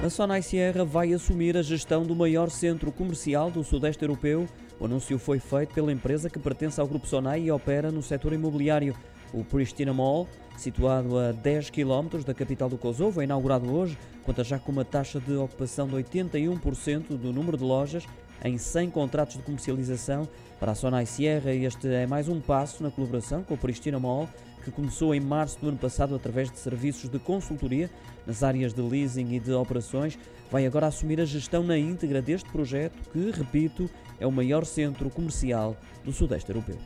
A Sonai Sierra vai assumir a gestão do maior centro comercial do Sudeste Europeu. O anúncio foi feito pela empresa que pertence ao Grupo Sonai e opera no setor imobiliário. O Pristina Mall, situado a 10 km da capital do Kosovo, é inaugurado hoje, conta já com uma taxa de ocupação de 81% do número de lojas em 100 contratos de comercialização. Para a Sonai Sierra, este é mais um passo na colaboração com o Pristina Mall, que começou em março do ano passado através de serviços de consultoria nas áreas de leasing e de operações. Vai agora assumir a gestão na íntegra deste projeto, que, repito, é o maior centro comercial do Sudeste Europeu.